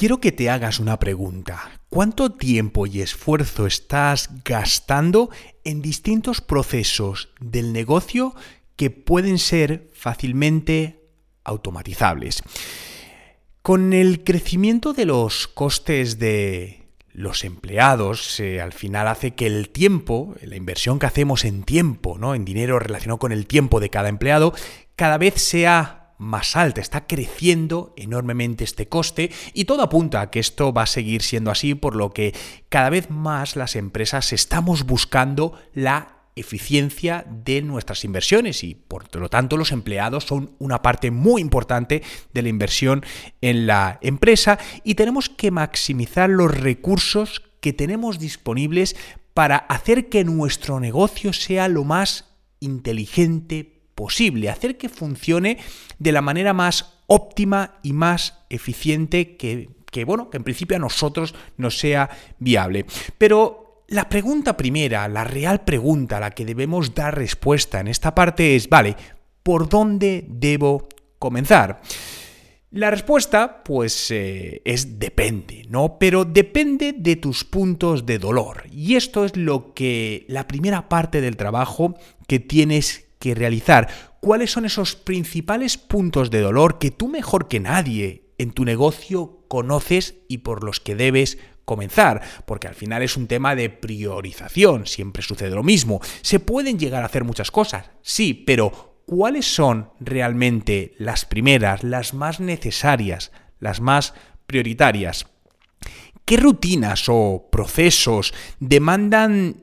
Quiero que te hagas una pregunta. ¿Cuánto tiempo y esfuerzo estás gastando en distintos procesos del negocio que pueden ser fácilmente automatizables? Con el crecimiento de los costes de los empleados, al final hace que el tiempo, la inversión que hacemos en tiempo, ¿no? en dinero relacionado con el tiempo de cada empleado, cada vez sea más alta, está creciendo enormemente este coste y todo apunta a que esto va a seguir siendo así, por lo que cada vez más las empresas estamos buscando la eficiencia de nuestras inversiones y por lo tanto los empleados son una parte muy importante de la inversión en la empresa y tenemos que maximizar los recursos que tenemos disponibles para hacer que nuestro negocio sea lo más inteligente posible, hacer que funcione de la manera más óptima y más eficiente que, que, bueno, que en principio a nosotros nos sea viable. Pero la pregunta primera, la real pregunta a la que debemos dar respuesta en esta parte es, vale, ¿por dónde debo comenzar? La respuesta, pues, eh, es depende, ¿no? Pero depende de tus puntos de dolor. Y esto es lo que la primera parte del trabajo que tienes que realizar. ¿Cuáles son esos principales puntos de dolor que tú mejor que nadie en tu negocio conoces y por los que debes comenzar, porque al final es un tema de priorización, siempre sucede lo mismo. Se pueden llegar a hacer muchas cosas, sí, pero ¿cuáles son realmente las primeras, las más necesarias, las más prioritarias? ¿Qué rutinas o procesos demandan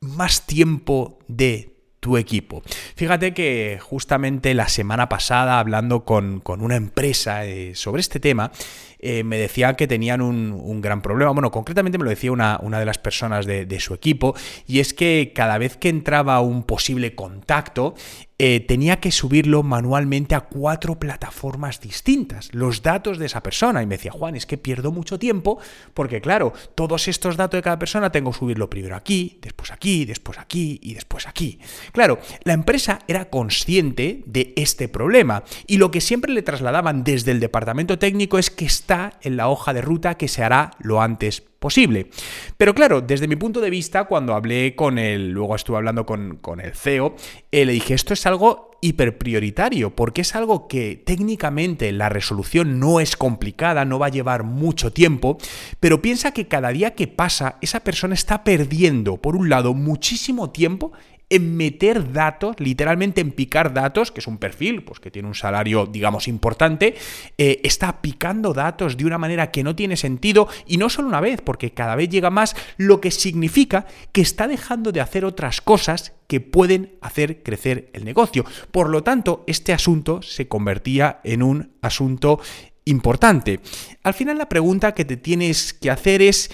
más tiempo de tu equipo. Fíjate que justamente la semana pasada, hablando con, una empresa eh, sobre este tema, eh, me decían que tenían un, gran problema. Bueno, concretamente me lo decía una, una de las personas de, su equipo, y es que cada vez que entraba un posible contacto, eh, tenía que subirlo manualmente a cuatro plataformas distintas, los datos de esa persona. Y me decía, Juan, es que pierdo mucho tiempo porque, claro, todos estos datos de cada persona tengo que subirlo primero aquí, después aquí, después aquí y después aquí. Claro, la empresa era consciente de este problema y lo que siempre le trasladaban desde el departamento técnico es que está en la hoja de ruta que se hará lo antes posible. Pero claro, desde mi punto de vista, cuando hablé con él, luego estuve hablando con, el CEO, eh, le dije, esto es algo hiperprioritario, porque es algo que técnicamente la resolución no es complicada, no va a llevar mucho tiempo, pero piensa que cada día que pasa, esa persona está perdiendo, por un lado, muchísimo tiempo en meter datos, literalmente en picar datos, que es un perfil pues, que tiene un salario, digamos, importante, eh, está picando datos de una manera que no tiene sentido y no solo una vez, porque cada vez llega más, lo que significa que está dejando de hacer otras cosas que pueden hacer crecer el negocio. Por lo tanto, este asunto se convertía en un asunto importante. Al final la pregunta que te tienes que hacer es,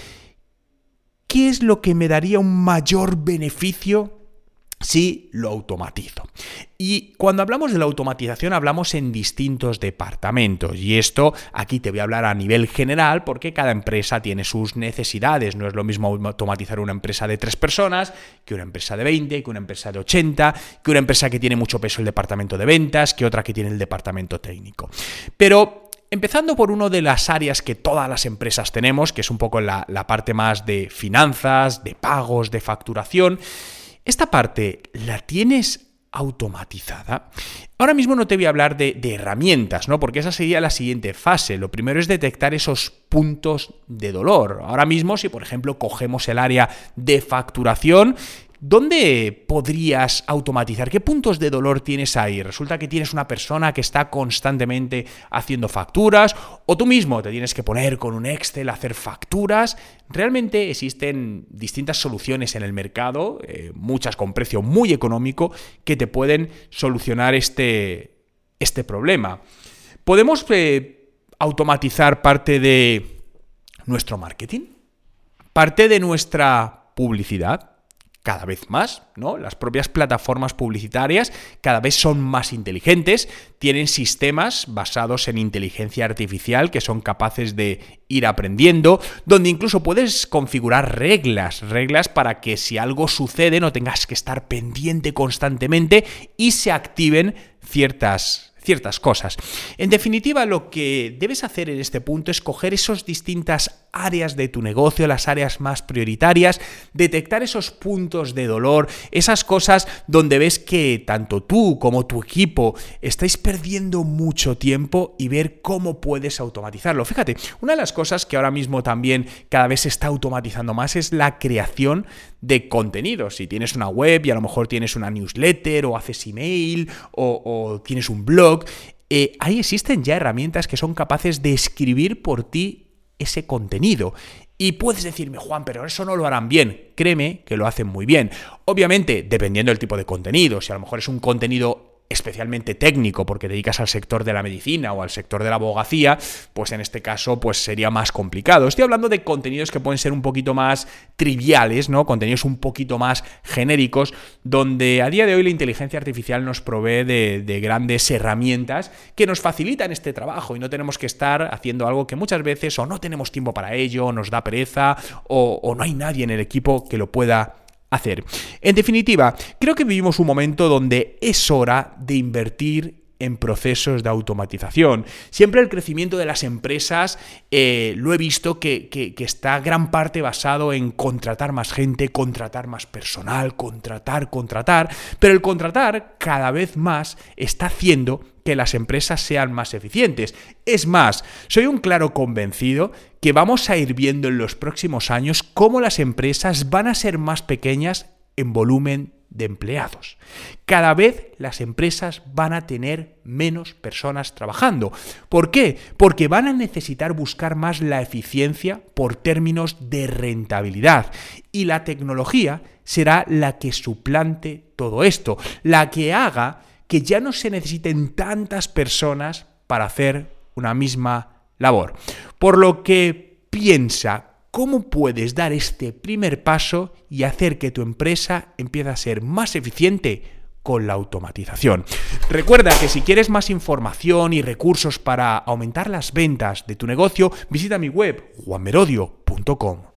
¿qué es lo que me daría un mayor beneficio si lo automatizo. Y cuando hablamos de la automatización hablamos en distintos departamentos y esto aquí te voy a hablar a nivel general porque cada empresa tiene sus necesidades. No es lo mismo automatizar una empresa de tres personas que una empresa de 20, que una empresa de 80, que una empresa que tiene mucho peso el departamento de ventas, que otra que tiene el departamento técnico. Pero Empezando por una de las áreas que todas las empresas tenemos, que es un poco la, la parte más de finanzas, de pagos, de facturación, esta parte la tienes automatizada. Ahora mismo no te voy a hablar de, herramientas, ¿no? Porque esa sería la siguiente fase. Lo primero es detectar esos puntos de dolor. Ahora mismo, si por ejemplo cogemos el área de facturación, ¿Dónde podrías automatizar? ¿Qué puntos de dolor tienes ahí? Resulta que tienes una persona que está constantemente haciendo facturas o tú mismo te tienes que poner con un Excel a hacer facturas. Realmente existen distintas soluciones en el mercado, eh, muchas con precio muy económico, que te pueden solucionar este, este problema. Podemos eh, automatizar parte de nuestro marketing, parte de nuestra publicidad cada vez más, ¿no? Las propias plataformas publicitarias cada vez son más inteligentes, tienen sistemas basados en inteligencia artificial que son capaces de ir aprendiendo, donde incluso puedes configurar reglas, reglas para que si algo sucede no tengas que estar pendiente constantemente y se activen ciertas ciertas cosas. En definitiva, lo que debes hacer en este punto es coger esas distintas áreas de tu negocio, las áreas más prioritarias, detectar esos puntos de dolor, esas cosas donde ves que tanto tú como tu equipo estáis perdiendo mucho tiempo y ver cómo puedes automatizarlo. Fíjate, una de las cosas que ahora mismo también cada vez se está automatizando más es la creación de contenidos. Si tienes una web y a lo mejor tienes una newsletter o haces email o, tienes un blog, eh, ahí existen ya herramientas que son capaces de escribir por ti ese contenido. Y puedes decirme, Juan, pero eso no lo harán bien. Créeme que lo hacen muy bien. Obviamente, dependiendo del tipo de contenido, si a lo mejor es un contenido especialmente técnico porque dedicas al sector de la medicina o al sector de la abogacía, pues en este caso pues sería más complicado. Estoy hablando de contenidos que pueden ser un poquito más triviales, ¿no? Contenidos un poquito más genéricos, donde a día de hoy la inteligencia artificial nos provee de, grandes herramientas que nos facilitan este trabajo y no tenemos que estar haciendo algo que muchas veces o no tenemos tiempo para ello, nos da pereza o, o no hay nadie en el equipo que lo pueda hacer. En definitiva, creo que vivimos un momento donde es hora de invertir en procesos de automatización. Siempre el crecimiento de las empresas eh, lo he visto que, que, está gran parte basado en contratar más gente, contratar más personal, contratar, contratar, pero el contratar cada vez más está haciendo que las empresas sean más eficientes. Es más, soy un claro convencido que vamos a ir viendo en los próximos años cómo las empresas van a ser más pequeñas en volumen de empleados. Cada vez las empresas van a tener menos personas trabajando. ¿Por qué? Porque van a necesitar buscar más la eficiencia por términos de rentabilidad. Y la tecnología será la que suplante todo esto, la que haga que ya no se necesiten tantas personas para hacer una misma labor. Por lo que piensa cómo puedes dar este primer paso y hacer que tu empresa empiece a ser más eficiente con la automatización. Recuerda que si quieres más información y recursos para aumentar las ventas de tu negocio, visita mi web juanmerodio.com.